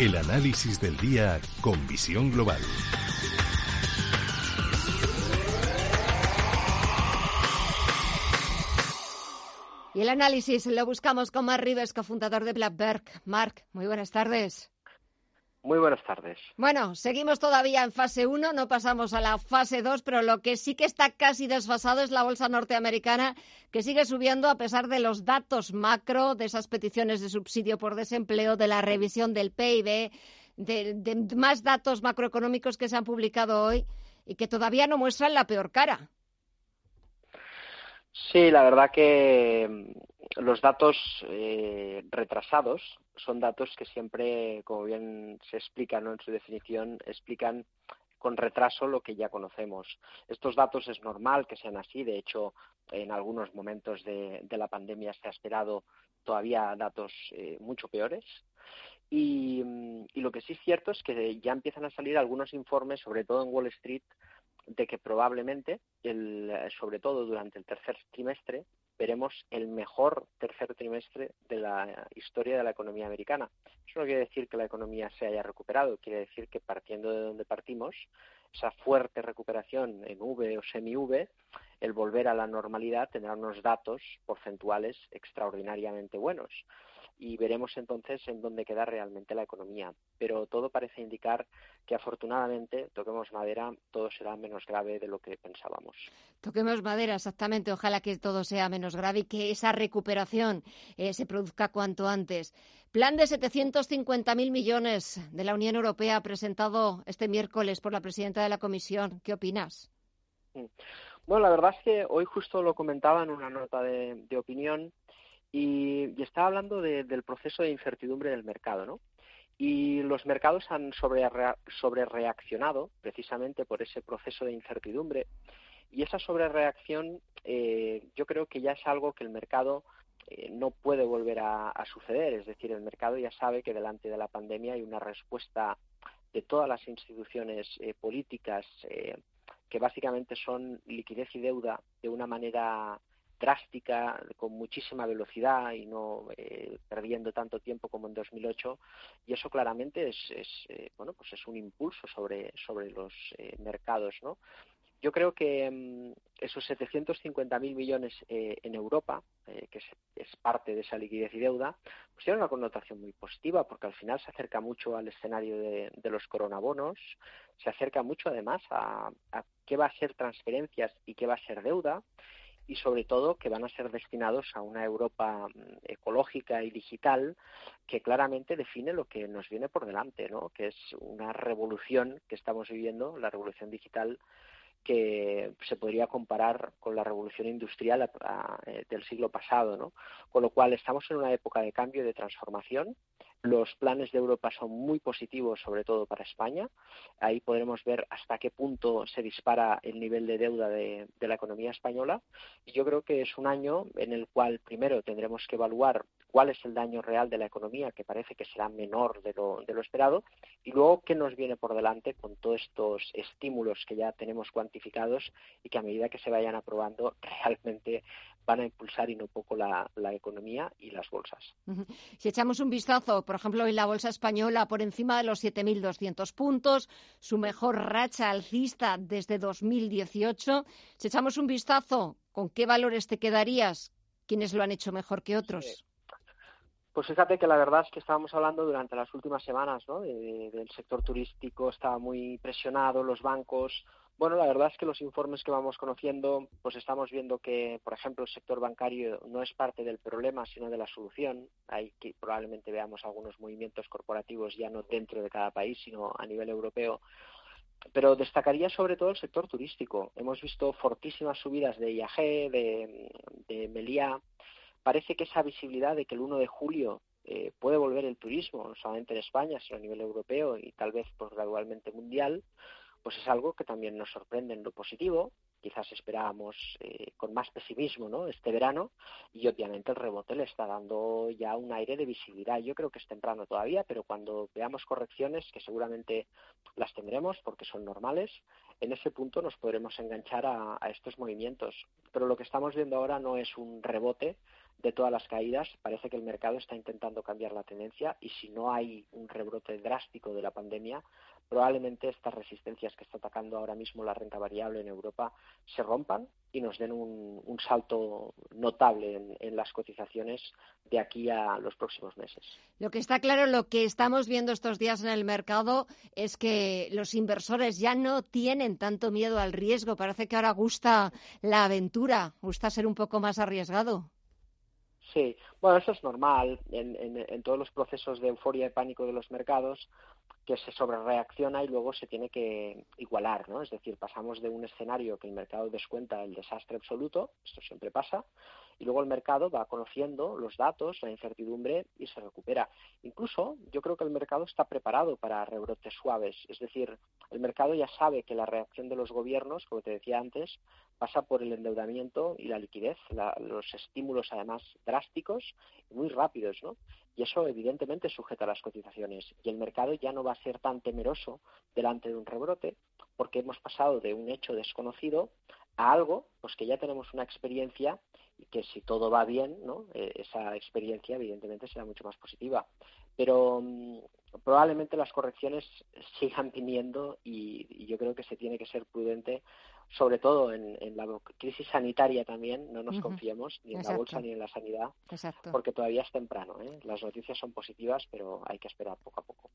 El análisis del día con visión global. Y el análisis lo buscamos con Mark Rives, cofundador de Blackberg. Mark, muy buenas tardes. Muy buenas tardes. Bueno, seguimos todavía en fase 1, no pasamos a la fase 2, pero lo que sí que está casi desfasado es la bolsa norteamericana, que sigue subiendo a pesar de los datos macro, de esas peticiones de subsidio por desempleo, de la revisión del PIB, de, de más datos macroeconómicos que se han publicado hoy y que todavía no muestran la peor cara. Sí, la verdad que mm, los datos eh, retrasados son datos que siempre, como bien se explica en su definición, explican con retraso lo que ya conocemos. Estos datos es normal que sean así, de hecho, en algunos momentos de, la pandemia se ha esperado todavía datos eh, mucho peores. Y, mm, y, lo que sí es cierto es que ya empiezan a salir algunos informes, sobre todo en Wall Street, de que probablemente, el, sobre todo durante el tercer trimestre, veremos el mejor tercer trimestre de la historia de la economía americana. Eso no quiere decir que la economía se haya recuperado, quiere decir que partiendo de donde partimos, esa fuerte recuperación en V o semi-V, el volver a la normalidad tendrá unos datos porcentuales extraordinariamente buenos y veremos entonces en dónde queda realmente la economía. Pero todo parece indicar que afortunadamente, toquemos madera, todo será menos grave de lo que pensábamos. Toquemos madera, exactamente. Ojalá que todo sea menos grave y que esa recuperación eh, se produzca cuanto antes. Plan de 750.000 millones de la Unión Europea presentado este miércoles por la presidenta de la Comisión. ¿Qué opinas? Mm. Bueno, la verdad es que hoy justo lo comentaba en una nota de, de opinión y, estaba hablando del proceso de incertidumbre del mercado, ¿no? Y los mercados han sobre, reaccionado precisamente por ese proceso de incertidumbre. Y esa sobrereacción eh, yo creo que ya es algo que el mercado eh, no puede volver a, suceder. Es decir, el mercado ya sabe que delante de la pandemia hay una respuesta de todas las instituciones eh, políticas que básicamente son liquidez y deuda de una manera drástica, con muchísima velocidad y no eh, perdiendo tanto tiempo como en 2008 y eso claramente es, es eh, bueno pues es un impulso sobre sobre los eh, mercados, ¿no? Yo creo que mm, esos 750.000 millones en Europa, que es, parte de esa liquidez y deuda, pues tiene una connotación muy positiva porque al final se acerca mucho al escenario de, de los coronabonos, se acerca mucho además a, a qué va a ser transferencias y qué va a ser deuda y sobre todo que van a ser destinados a una Europa mm, ecológica y digital que claramente define lo que nos viene por delante, ¿no? que es una revolución que estamos viviendo, la revolución digital que se podría comparar con la revolución industrial eh, del siglo pasado, ¿no? Con lo cual estamos en una época de cambio y de transformación los planes de Europa son muy positivos, sobre todo para España. Ahí podremos ver hasta qué punto se dispara el nivel de deuda de, la economía española. Y yo creo que es un año en el cual primero tendremos que evaluar cuál es el daño real de la economía, que parece que será menor de lo, de lo esperado, y luego qué nos viene por delante con todos estos estímulos que ya tenemos cuantificados y que a medida que se vayan aprobando realmente van a impulsar y no poco la, economía y las bolsas. Si echamos un vistazo, por ejemplo, en la bolsa española por encima de los 7.200 puntos, su mejor racha alcista desde 2018. Si echamos un vistazo, ¿con qué valores te quedarías? ¿Quiénes lo han hecho mejor que otros? Pues fíjate que la verdad es que estábamos hablando durante las últimas semanas ¿no? del sector turístico, estaba muy presionado, los bancos, bueno, la verdad es que los informes que vamos conociendo, pues estamos viendo que, por ejemplo, el sector bancario no es parte del problema, sino de la solución. Hay que probablemente veamos algunos movimientos corporativos ya no dentro de cada país, sino a nivel europeo. Pero destacaría sobre todo el sector turístico. Hemos visto fortísimas subidas de IAG, de, de Meliá. Parece que esa visibilidad de que el 1 de julio eh, puede volver el turismo, no solamente en España, sino a nivel europeo y tal vez pues, gradualmente mundial, pues es algo que también nos sorprende en lo positivo. Quizás esperábamos eh, con más pesimismo ¿no? este verano y obviamente el rebote le está dando ya un aire de visibilidad. Yo creo que es temprano todavía, pero cuando veamos correcciones, que seguramente las tendremos porque son normales, en ese punto nos podremos enganchar a, a estos movimientos. Pero lo que estamos viendo ahora no es un rebote, de todas las caídas, parece que el mercado está intentando cambiar la tendencia y si no hay un rebrote drástico de la pandemia, probablemente estas resistencias que está atacando ahora mismo la renta variable en Europa se rompan y nos den un, salto notable en, las cotizaciones de aquí a los próximos meses. Lo que está claro, lo que estamos viendo estos días en el mercado es que los inversores ya no tienen tanto miedo al riesgo. Parece que ahora gusta la aventura, gusta ser un poco más arriesgado. Sí, bueno, eso es normal en, en, todos los procesos de euforia y pánico de los mercados que se sobrereacciona y luego se tiene que igualar, ¿no? Es decir, pasamos de un escenario que el mercado descuenta el desastre absoluto, esto siempre pasa, y luego el mercado va conociendo los datos, la incertidumbre y se recupera. Incluso yo creo que el mercado está preparado para rebrotes suaves, es decir, el mercado ya sabe que la reacción de los gobiernos, como te decía antes, pasa por el endeudamiento y la liquidez, los estímulos además drásticos muy rápidos, ¿no? Y eso evidentemente sujeta las cotizaciones y el mercado ya no va a ser tan temeroso delante de un rebrote porque hemos pasado de un hecho desconocido a algo pues que ya tenemos una experiencia y que si todo va bien, ¿no? Eh, esa experiencia evidentemente será mucho más positiva. Pero mm, probablemente las correcciones sigan viniendo y, yo creo que se tiene que ser prudente, sobre todo en, la crisis sanitaria también, no nos confiemos ni en la bolsa ni en la sanidad, porque todavía es temprano. ¿eh? Las noticias son positivas, pero hay que esperar poco a poco.